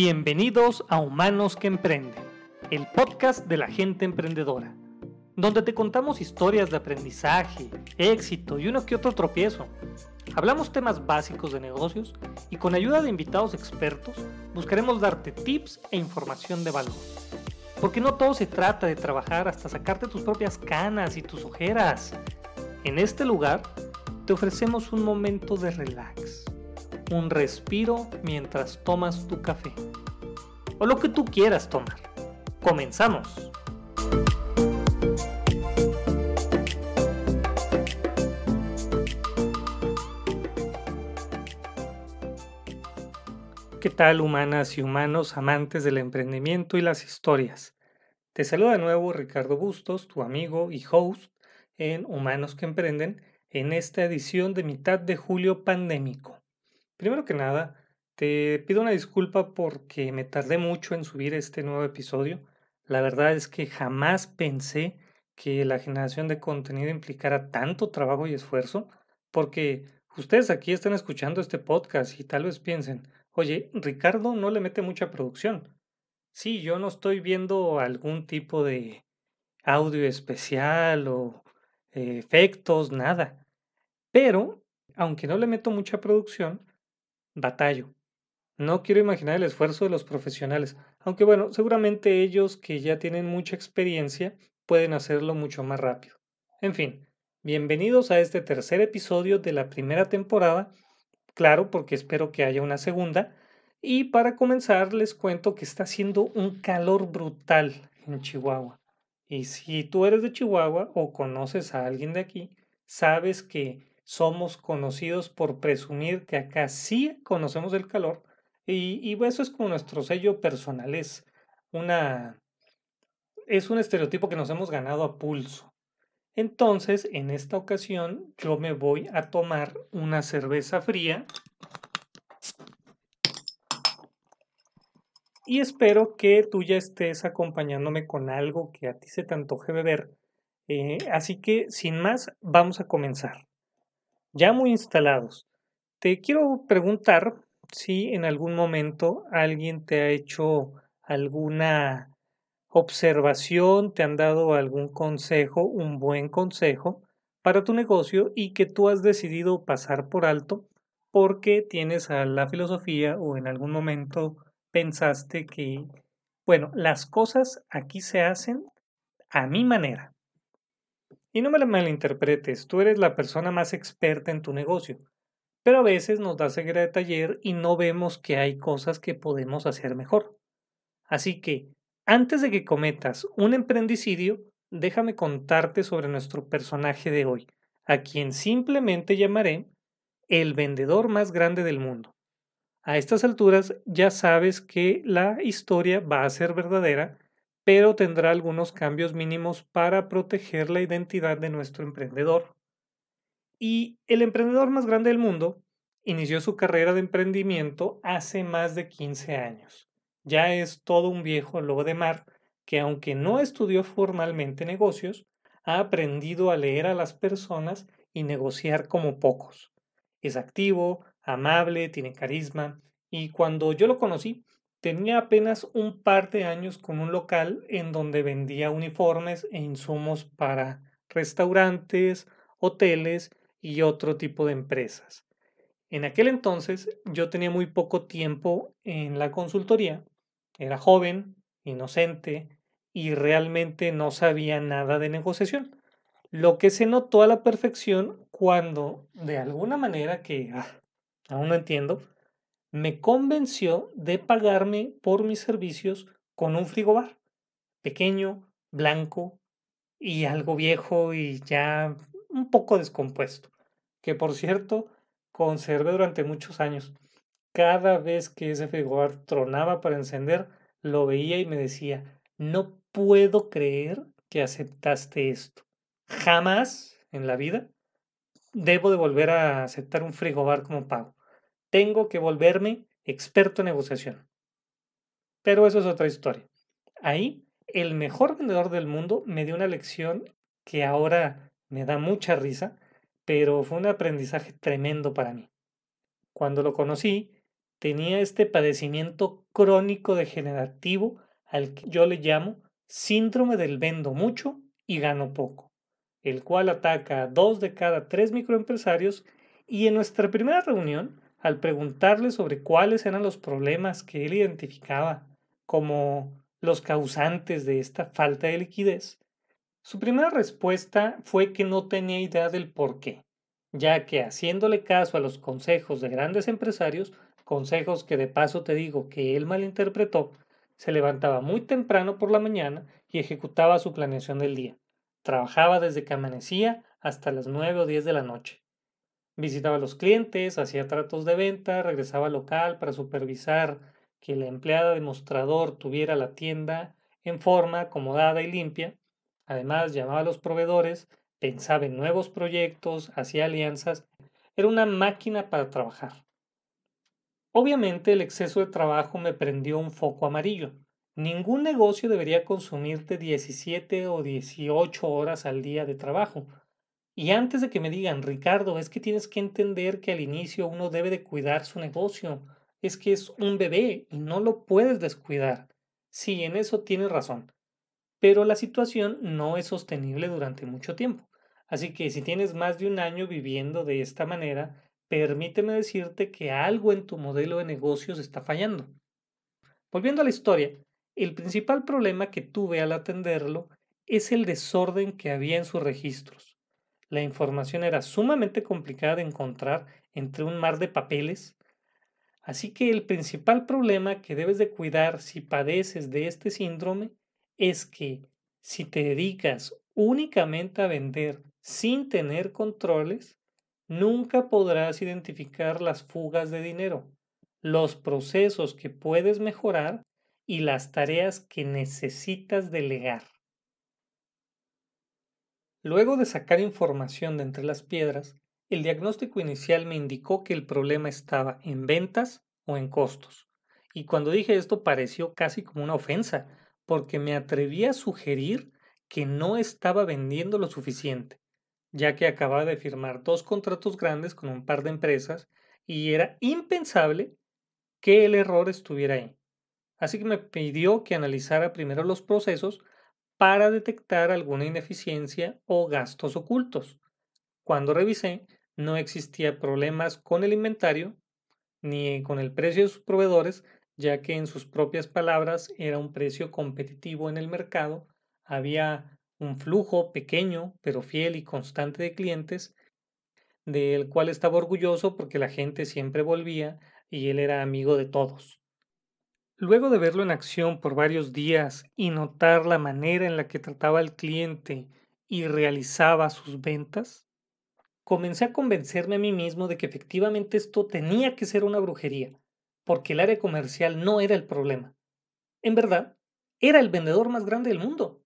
Bienvenidos a Humanos que Emprenden, el podcast de la gente emprendedora, donde te contamos historias de aprendizaje, éxito y uno que otro tropiezo. Hablamos temas básicos de negocios y con ayuda de invitados expertos buscaremos darte tips e información de valor. Porque no todo se trata de trabajar hasta sacarte tus propias canas y tus ojeras. En este lugar te ofrecemos un momento de relax un respiro mientras tomas tu café. O lo que tú quieras tomar. Comenzamos. ¿Qué tal humanas y humanos amantes del emprendimiento y las historias? Te saluda de nuevo Ricardo Bustos, tu amigo y host en Humanos que Emprenden, en esta edición de mitad de julio pandémico. Primero que nada, te pido una disculpa porque me tardé mucho en subir este nuevo episodio. La verdad es que jamás pensé que la generación de contenido implicara tanto trabajo y esfuerzo, porque ustedes aquí están escuchando este podcast y tal vez piensen, oye, Ricardo no le mete mucha producción. Sí, yo no estoy viendo algún tipo de audio especial o eh, efectos, nada. Pero, aunque no le meto mucha producción, batallo. No quiero imaginar el esfuerzo de los profesionales, aunque bueno, seguramente ellos que ya tienen mucha experiencia pueden hacerlo mucho más rápido. En fin, bienvenidos a este tercer episodio de la primera temporada, claro, porque espero que haya una segunda. Y para comenzar les cuento que está haciendo un calor brutal en Chihuahua. Y si tú eres de Chihuahua o conoces a alguien de aquí, sabes que somos conocidos por presumir que acá sí conocemos el calor y, eso es como nuestro sello personal, es una es un estereotipo que nos hemos ganado a pulso. Entonces, en esta ocasión, yo me voy a tomar una cerveza fría y espero que tú ya estés acompañándome con algo que a ti se te antoje beber. Eh, así que, sin más, vamos a comenzar ya muy instalados. Te quiero preguntar si en algún momento alguien te ha hecho alguna observación, te han dado algún consejo, un buen consejo para tu negocio y que tú has decidido pasar por alto porque tienes a la filosofía o en algún momento pensaste que, bueno, las cosas aquí se hacen a mi manera. Y no me la malinterpretes, tú eres la persona más experta en tu negocio, pero a veces nos da ceguera de taller y no vemos que hay cosas que podemos hacer mejor. Así que, antes de que cometas un emprendicidio, déjame contarte sobre nuestro personaje de hoy, a quien simplemente llamaré el vendedor más grande del mundo. A estas alturas ya sabes que la historia va a ser verdadera pero tendrá algunos cambios mínimos para proteger la identidad de nuestro emprendedor. Y el emprendedor más grande del mundo inició su carrera de emprendimiento hace más de 15 años. Ya es todo un viejo lobo de mar que aunque no estudió formalmente negocios, ha aprendido a leer a las personas y negociar como pocos. Es activo, amable, tiene carisma, y cuando yo lo conocí, Tenía apenas un par de años con un local en donde vendía uniformes e insumos para restaurantes, hoteles y otro tipo de empresas. En aquel entonces yo tenía muy poco tiempo en la consultoría, era joven, inocente y realmente no sabía nada de negociación, lo que se notó a la perfección cuando, de alguna manera que ah, aún no entiendo, me convenció de pagarme por mis servicios con un frigobar pequeño, blanco y algo viejo y ya un poco descompuesto, que por cierto conservé durante muchos años. Cada vez que ese frigobar tronaba para encender, lo veía y me decía, no puedo creer que aceptaste esto. Jamás en la vida debo de volver a aceptar un frigobar como pago tengo que volverme experto en negociación. Pero eso es otra historia. Ahí, el mejor vendedor del mundo me dio una lección que ahora me da mucha risa, pero fue un aprendizaje tremendo para mí. Cuando lo conocí, tenía este padecimiento crónico degenerativo al que yo le llamo síndrome del vendo mucho y gano poco, el cual ataca a dos de cada tres microempresarios y en nuestra primera reunión, al preguntarle sobre cuáles eran los problemas que él identificaba como los causantes de esta falta de liquidez, su primera respuesta fue que no tenía idea del por qué, ya que haciéndole caso a los consejos de grandes empresarios, consejos que de paso te digo que él malinterpretó, se levantaba muy temprano por la mañana y ejecutaba su planeación del día. Trabajaba desde que amanecía hasta las 9 o 10 de la noche. Visitaba a los clientes, hacía tratos de venta, regresaba al local para supervisar que la empleada de mostrador tuviera la tienda en forma acomodada y limpia. Además, llamaba a los proveedores, pensaba en nuevos proyectos, hacía alianzas. Era una máquina para trabajar. Obviamente el exceso de trabajo me prendió un foco amarillo. Ningún negocio debería consumirte 17 o 18 horas al día de trabajo. Y antes de que me digan, Ricardo, es que tienes que entender que al inicio uno debe de cuidar su negocio. Es que es un bebé y no lo puedes descuidar. Sí, en eso tienes razón. Pero la situación no es sostenible durante mucho tiempo. Así que si tienes más de un año viviendo de esta manera, permíteme decirte que algo en tu modelo de negocios está fallando. Volviendo a la historia, el principal problema que tuve al atenderlo es el desorden que había en sus registros. La información era sumamente complicada de encontrar entre un mar de papeles, así que el principal problema que debes de cuidar si padeces de este síndrome es que si te dedicas únicamente a vender sin tener controles, nunca podrás identificar las fugas de dinero, los procesos que puedes mejorar y las tareas que necesitas delegar. Luego de sacar información de entre las piedras, el diagnóstico inicial me indicó que el problema estaba en ventas o en costos. Y cuando dije esto pareció casi como una ofensa, porque me atreví a sugerir que no estaba vendiendo lo suficiente ya que acababa de firmar dos contratos grandes con un par de empresas y era impensable que el error estuviera ahí. Así que me pidió que analizara primero los procesos para detectar alguna ineficiencia o gastos ocultos. Cuando revisé, no existía problemas con el inventario ni con el precio de sus proveedores, ya que en sus propias palabras era un precio competitivo en el mercado, había un flujo pequeño, pero fiel y constante de clientes, del cual estaba orgulloso porque la gente siempre volvía y él era amigo de todos. Luego de verlo en acción por varios días y notar la manera en la que trataba al cliente y realizaba sus ventas, comencé a convencerme a mí mismo de que efectivamente esto tenía que ser una brujería, porque el área comercial no era el problema. En verdad, era el vendedor más grande del mundo.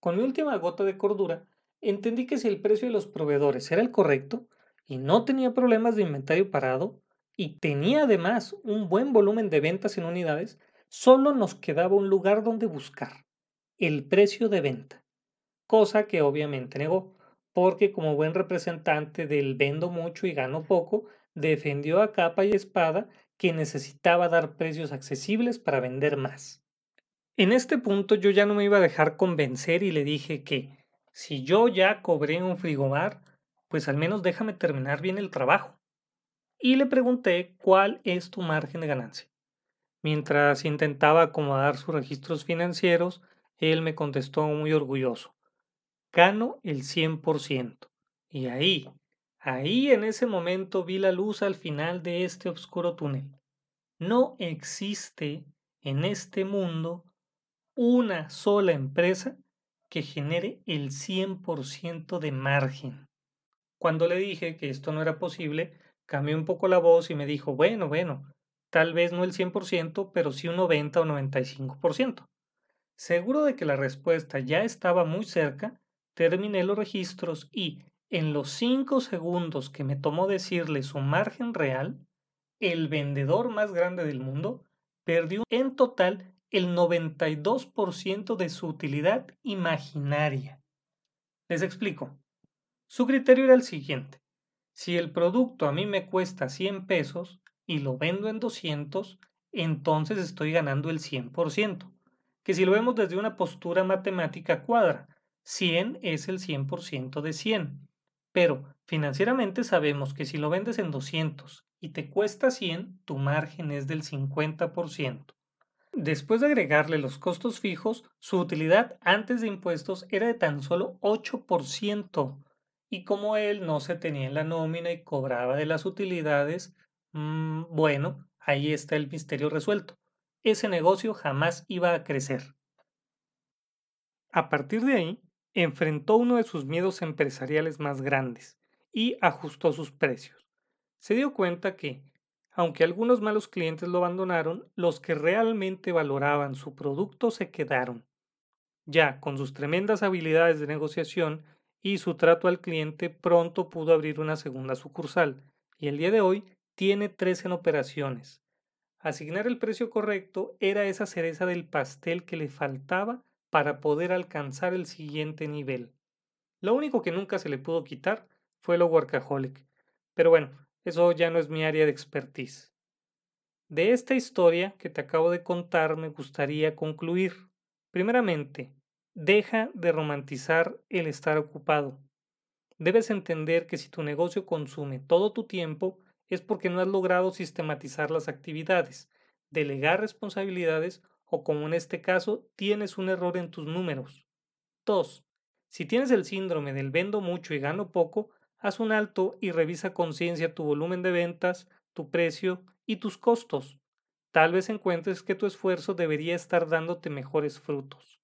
Con mi última gota de cordura, entendí que si el precio de los proveedores era el correcto y no tenía problemas de inventario parado y tenía además un buen volumen de ventas en unidades, solo nos quedaba un lugar donde buscar, el precio de venta, cosa que obviamente negó, porque como buen representante del vendo mucho y gano poco, defendió a capa y espada que necesitaba dar precios accesibles para vender más. En este punto yo ya no me iba a dejar convencer y le dije que si yo ya cobré un frigobar, pues al menos déjame terminar bien el trabajo. Y le pregunté cuál es tu margen de ganancia. Mientras intentaba acomodar sus registros financieros, él me contestó muy orgulloso. Gano el 100%. Y ahí, ahí en ese momento vi la luz al final de este oscuro túnel. No existe en este mundo una sola empresa que genere el 100% de margen. Cuando le dije que esto no era posible, cambió un poco la voz y me dijo, bueno, bueno, tal vez no el 100%, pero sí un 90 o 95%. Seguro de que la respuesta ya estaba muy cerca, terminé los registros y, en los 5 segundos que me tomó decirle su margen real, el vendedor más grande del mundo perdió en total el 92% de su utilidad imaginaria. Les explico. Su criterio era el siguiente. Si el producto a mí me cuesta 100 pesos, y lo vendo en 200, entonces estoy ganando el 100%. Que si lo vemos desde una postura matemática cuadra, 100 es el 100% de 100. Pero financieramente sabemos que si lo vendes en 200 y te cuesta 100, tu margen es del 50%. Después de agregarle los costos fijos, su utilidad antes de impuestos era de tan solo 8%. Y como él no se tenía en la nómina y cobraba de las utilidades, mmm, bueno, ahí está el misterio resuelto. Ese negocio jamás iba a crecer. A partir de ahí, enfrentó uno de sus miedos empresariales más grandes y ajustó sus precios. Se dio cuenta que, aunque algunos malos clientes lo abandonaron, los que realmente valoraban su producto se quedaron. Ya con sus tremendas habilidades de negociación y su trato al cliente, pronto pudo abrir una segunda sucursal y el día de hoy tiene tres en operaciones. Asignar el precio correcto era esa cereza del pastel que le faltaba para poder alcanzar el siguiente nivel. Lo único que nunca se le pudo quitar fue lo workaholic. Pero bueno, eso ya no es mi área de expertise. De esta historia que te acabo de contar me gustaría concluir. Primeramente, deja de romantizar el estar ocupado. Debes entender que si tu negocio consume todo tu tiempo es porque no has logrado sistematizar las actividades, delegar responsabilidades o como en este caso, tienes un error en tus números. 2. Si tienes el síndrome del vendo mucho y gano poco, haz un alto y revisa con ciencia tu volumen de ventas, tu precio y tus costos. Tal vez encuentres que tu esfuerzo debería estar dándote mejores frutos.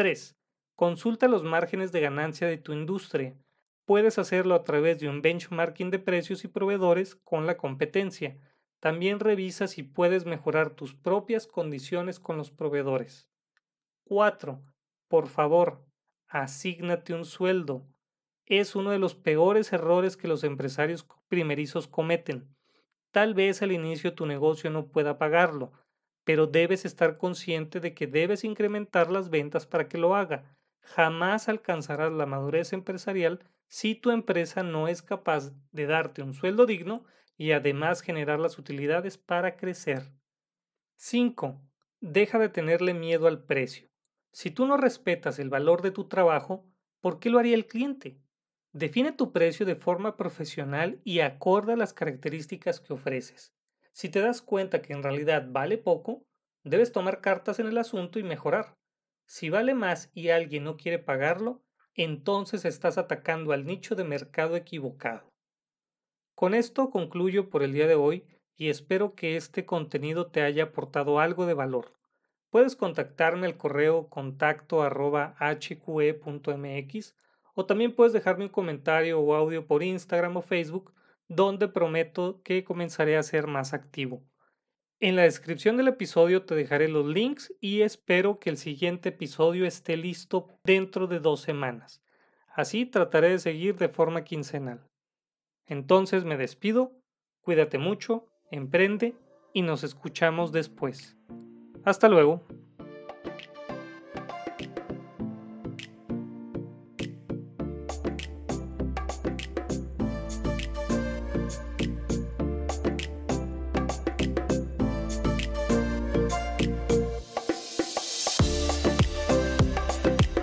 3. Consulta los márgenes de ganancia de tu industria. Puedes hacerlo a través de un benchmarking de precios y proveedores con la competencia también revisa si puedes mejorar tus propias condiciones con los proveedores. 4. Por favor, asígnate un sueldo. Es uno de los peores errores que los empresarios primerizos cometen. Tal vez al inicio tu negocio no pueda pagarlo, pero debes estar consciente de que debes incrementar las ventas para que lo haga. Jamás alcanzarás la madurez empresarial si tu empresa no es capaz de darte un sueldo digno y además generar las utilidades para crecer. 5. Deja de tenerle miedo al precio. Si tú no respetas el valor de tu trabajo, ¿por qué lo haría el cliente? Define tu precio de forma profesional y acorde a las características que ofreces. Si te das cuenta que en realidad vale poco, debes tomar cartas en el asunto y mejorar. Si vale más y alguien no quiere pagarlo, entonces estás atacando al nicho de mercado equivocado. Con esto concluyo por el día de hoy y espero que este contenido te haya aportado algo de valor. Puedes contactarme al correo contacto arroba hqe.mx o también puedes dejarme un comentario o audio por Instagram o Facebook donde prometo que comenzaré a ser más activo. En la descripción del episodio te dejaré los links y espero que el siguiente episodio esté listo dentro de dos semanas. Así trataré de seguir de forma quincenal. Entonces me despido, cuídate mucho, emprende y nos escuchamos después. Hasta luego.